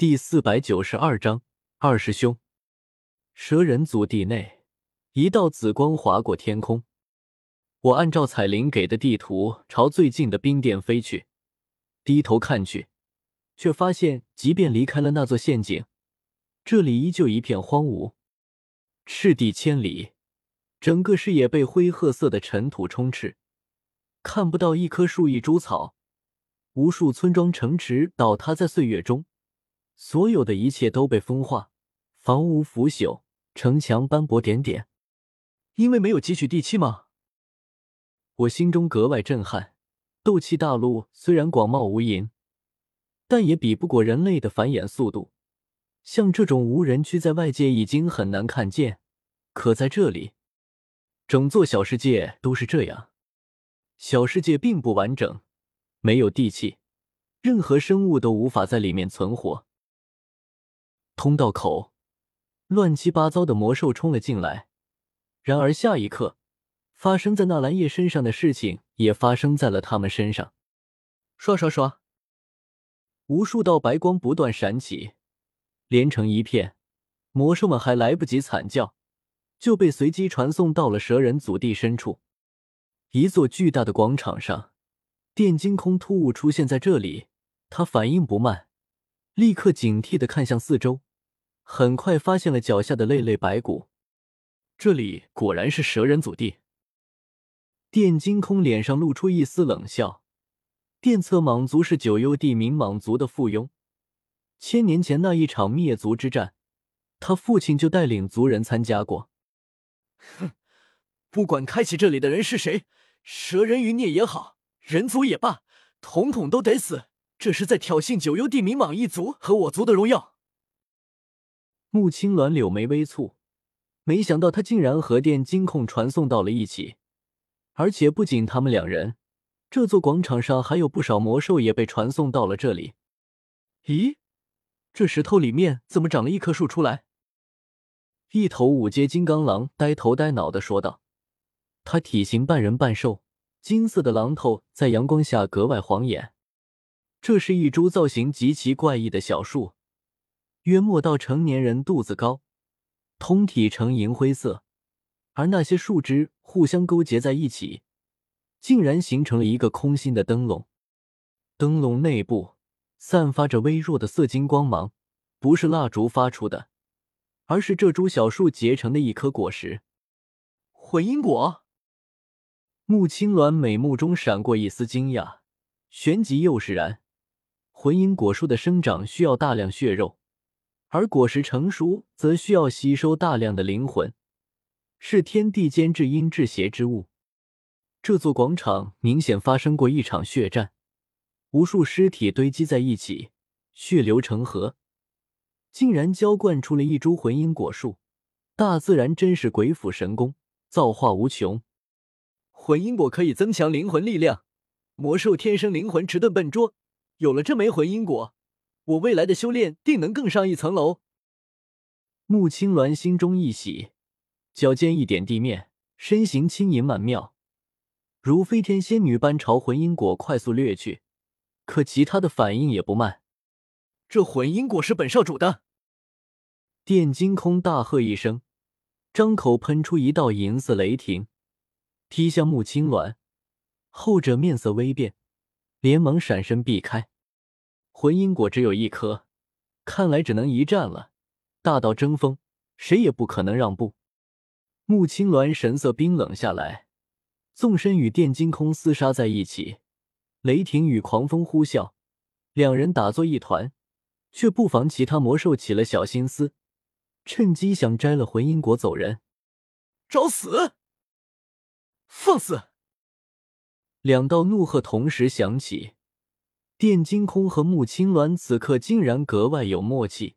第四百九十二章二师兄。蛇人族地内，一道紫光划过天空。我按照彩铃给的地图朝最近的冰殿飞去，低头看去，却发现即便离开了那座陷阱，这里依旧一片荒芜，赤地千里，整个视野被灰褐色的尘土充斥，看不到一棵树、一株草，无数村庄、城池倒塌在岁月中。所有的一切都被风化，房屋腐朽，城墙斑驳点点。因为没有汲取地气吗？我心中格外震撼。斗气大陆虽然广袤无垠，但也比不过人类的繁衍速度。像这种无人区，在外界已经很难看见，可在这里，整座小世界都是这样。小世界并不完整，没有地气，任何生物都无法在里面存活。通道口，乱七八糟的魔兽冲了进来。然而下一刻，发生在纳兰叶身上的事情也发生在了他们身上。刷刷刷，无数道白光不断闪起，连成一片。魔兽们还来不及惨叫，就被随机传送到了蛇人祖地深处。一座巨大的广场上，电金空突兀出现在这里。他反应不慢，立刻警惕的看向四周。很快发现了脚下的累累白骨，这里果然是蛇人祖地。电金空脸上露出一丝冷笑。电策莽族是九幽地冥莽族的附庸，千年前那一场灭族之战，他父亲就带领族人参加过。哼，不管开启这里的人是谁，蛇人余孽也好，人族也罢，统统都得死！这是在挑衅九幽地冥莽一族和我族的荣耀。穆青鸾柳眉微蹙，没想到他竟然和电金控传送到了一起，而且不仅他们两人，这座广场上还有不少魔兽也被传送到了这里。咦，这石头里面怎么长了一棵树出来？一头五阶金刚狼呆头呆脑的说道。它体型半人半兽，金色的狼头在阳光下格外晃眼。这是一株造型极其怪异的小树。约莫到成年人肚子高，通体呈银灰色，而那些树枝互相勾结在一起，竟然形成了一个空心的灯笼。灯笼内部散发着微弱的色金光芒，不是蜡烛发出的，而是这株小树结成的一颗果实——魂因果。穆青鸾美目中闪过一丝惊讶，旋即又释然。魂因果树的生长需要大量血肉。而果实成熟，则需要吸收大量的灵魂，是天地间至阴至邪之物。这座广场明显发生过一场血战，无数尸体堆积在一起，血流成河，竟然浇灌出了一株魂因果树。大自然真是鬼斧神工，造化无穷。魂因果可以增强灵魂力量，魔兽天生灵魂迟钝笨拙，有了这枚魂因果。我未来的修炼定能更上一层楼。穆青鸾心中一喜，脚尖一点地面，身形轻盈曼妙，如飞天仙女般朝魂因果快速掠去。可其他的反应也不慢。这魂因果是本少主的！电金空大喝一声，张口喷出一道银色雷霆，踢向穆青鸾。后者面色微变，连忙闪身避开。魂因果只有一颗，看来只能一战了。大道争锋，谁也不可能让步。穆青鸾神色冰冷下来，纵身与电金空厮杀在一起，雷霆与狂风呼啸，两人打作一团，却不妨其他魔兽起了小心思，趁机想摘了魂因果走人。找死！放肆！两道怒喝同时响起。电金空和穆青鸾此刻竟然格外有默契，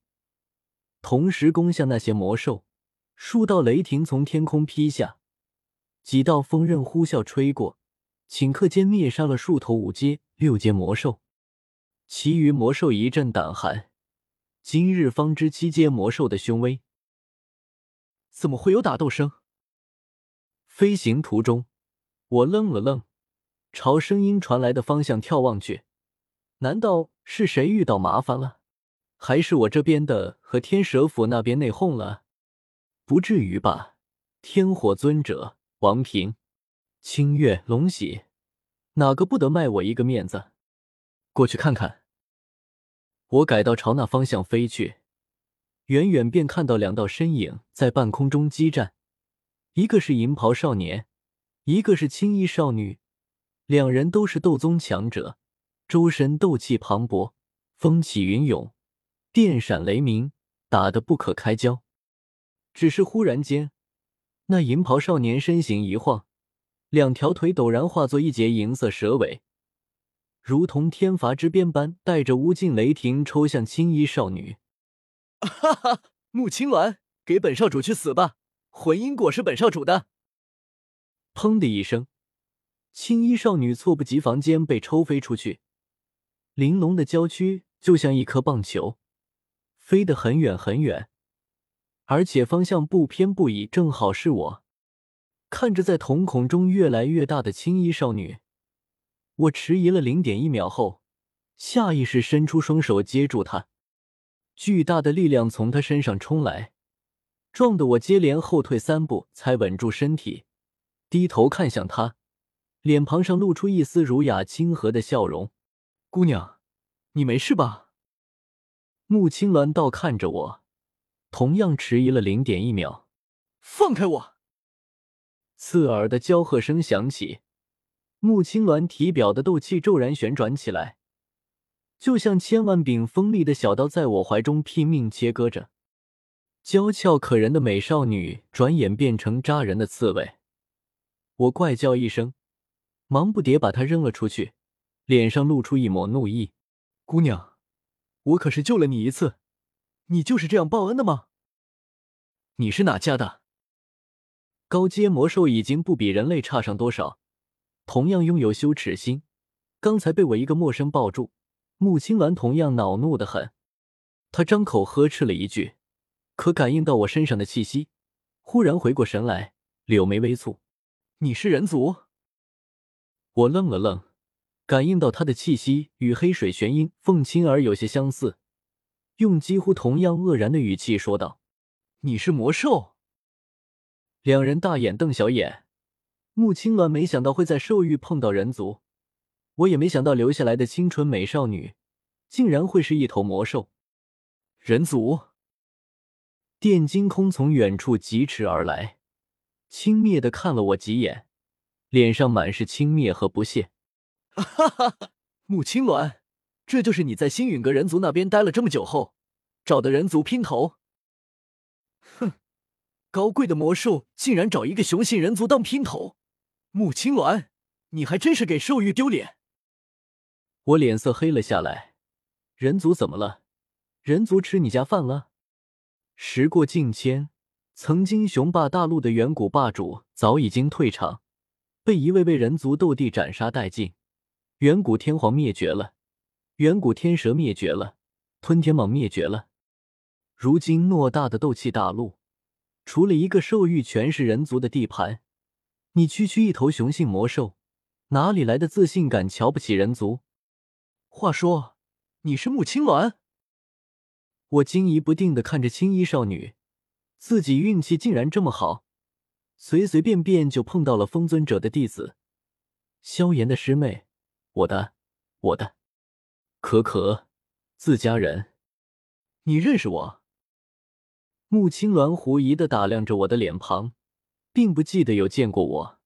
同时攻向那些魔兽。数道雷霆从天空劈下，几道风刃呼啸吹过，顷刻间灭杀了数头五阶、六阶魔兽。其余魔兽一阵胆寒，今日方知七阶魔兽的凶威。怎么会有打斗声？飞行途中，我愣了愣，朝声音传来的方向眺望去。难道是谁遇到麻烦了？还是我这边的和天蛇府那边内讧了？不至于吧？天火尊者、王平、清月、龙喜，哪个不得卖我一个面子？过去看看。我改道朝那方向飞去，远远便看到两道身影在半空中激战，一个是银袍少年，一个是青衣少女，两人都是斗宗强者，周身斗气磅礴，风起云涌。电闪雷鸣，打得不可开交。只是忽然间，那银袍少年身形一晃，两条腿陡然化作一截银色蛇尾，如同天罚之鞭般，带着无尽雷霆抽向青衣少女。哈哈，穆青鸾，给本少主去死吧！魂因果是本少主的。砰的一声，青衣少女猝不及防间被抽飞出去，玲珑的娇躯就像一颗棒球。飞得很远很远，而且方向不偏不倚，正好是我。看着在瞳孔中越来越大的青衣少女，我迟疑了零点一秒后，下意识伸出双手接住她。巨大的力量从她身上冲来，撞得我接连后退三步才稳住身体，低头看向她，脸庞上露出一丝儒雅亲和的笑容：“姑娘，你没事吧？”穆青鸾倒看着我，同样迟疑了零点一秒。放开我！刺耳的娇喝声响起，穆青鸾体表的斗气骤然旋转起来，就像千万柄锋利的小刀在我怀中拼命切割着。娇俏可人的美少女转眼变成扎人的刺猬，我怪叫一声，忙不迭把她扔了出去，脸上露出一抹怒意：“姑娘。”我可是救了你一次，你就是这样报恩的吗？你是哪家的？高阶魔兽已经不比人类差上多少，同样拥有羞耻心。刚才被我一个陌生抱住，穆青鸾同样恼怒的很。他张口呵斥了一句，可感应到我身上的气息，忽然回过神来，柳眉微蹙：“你是人族？”我愣了愣。感应到他的气息与黑水玄鹰凤青儿有些相似，用几乎同样愕然的语气说道：“你是魔兽？”两人大眼瞪小眼。穆青鸾没想到会在兽域碰到人族，我也没想到留下来的清纯美少女竟然会是一头魔兽。人族？电金空从远处疾驰而来，轻蔑的看了我几眼，脸上满是轻蔑和不屑。哈哈哈，穆青鸾，这就是你在星陨阁人族那边待了这么久后找的人族姘头？哼，高贵的魔兽竟然找一个雄性人族当姘头，穆青鸾，你还真是给兽域丢脸！我脸色黑了下来，人族怎么了？人族吃你家饭了？时过境迁，曾经雄霸大陆的远古霸主早已经退场，被一位位人族斗帝斩杀殆尽。远古天皇灭绝了，远古天蛇灭绝了，吞天蟒灭绝了。如今偌大的斗气大陆，除了一个兽域，全是人族的地盘。你区区一头雄性魔兽，哪里来的自信敢瞧不起人族？话说，你是穆青鸾？我惊疑不定的看着青衣少女，自己运气竟然这么好，随随便便就碰到了风尊者的弟子，萧炎的师妹。我的，我的，可可，自家人，你认识我？穆青鸾狐疑的打量着我的脸庞，并不记得有见过我。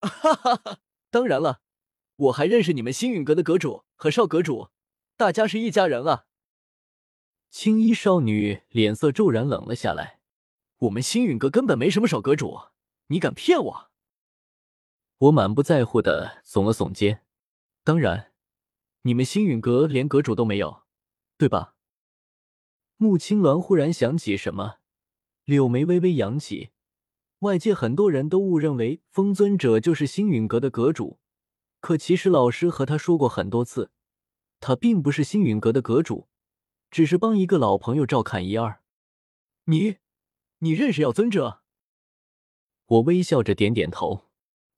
哈哈哈，当然了，我还认识你们星陨阁的阁主和少阁主，大家是一家人啊。青衣少女脸色骤然冷了下来。我们星陨阁根本没什么少阁主，你敢骗我？我满不在乎的耸了耸肩。当然，你们星陨阁连阁主都没有，对吧？穆青鸾忽然想起什么，柳眉微微扬起。外界很多人都误认为风尊者就是星陨阁的阁主，可其实老师和他说过很多次，他并不是星陨阁的阁主，只是帮一个老朋友照看一二。你，你认识药尊者？我微笑着点点头。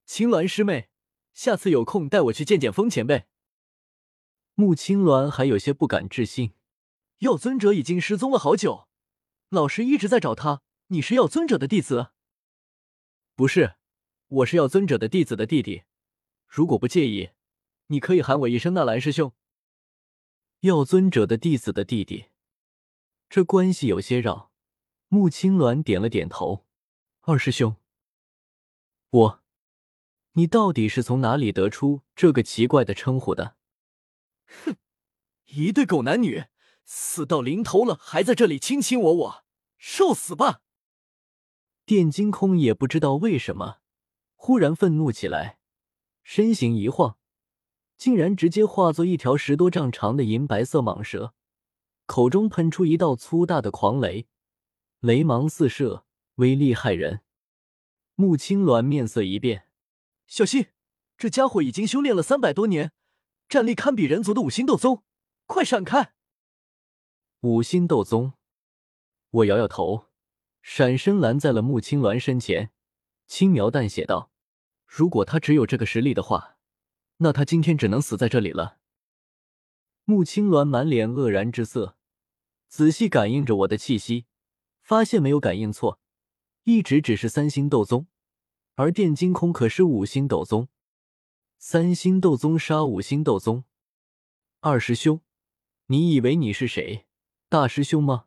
青鸾师妹。下次有空带我去见见风前辈。穆青鸾还有些不敢置信，药尊者已经失踪了好久，老师一直在找他。你是药尊者的弟子？不是，我是药尊者的弟子的弟弟。如果不介意，你可以喊我一声纳兰师兄。药尊者的弟子的弟弟，这关系有些绕。穆青鸾点了点头。二师兄，我，你到底是从哪里得出这个奇怪的称呼的？哼，一对狗男女，死到临头了还在这里卿卿我我，受死吧！电金空也不知道为什么，忽然愤怒起来，身形一晃，竟然直接化作一条十多丈长的银白色蟒蛇，口中喷出一道粗大的狂雷，雷芒四射，威力骇人。穆青鸾面色一变，小心，这家伙已经修炼了三百多年，战力堪比人族的五星斗宗，快闪开！五星斗宗，我摇摇头。闪身拦在了穆青鸾身前，轻描淡写道：“如果他只有这个实力的话，那他今天只能死在这里了。”穆青鸾满脸愕然之色，仔细感应着我的气息，发现没有感应错，一直只是三星斗宗，而电金空可是五星斗宗。三星斗宗杀五星斗宗，二师兄，你以为你是谁？大师兄吗？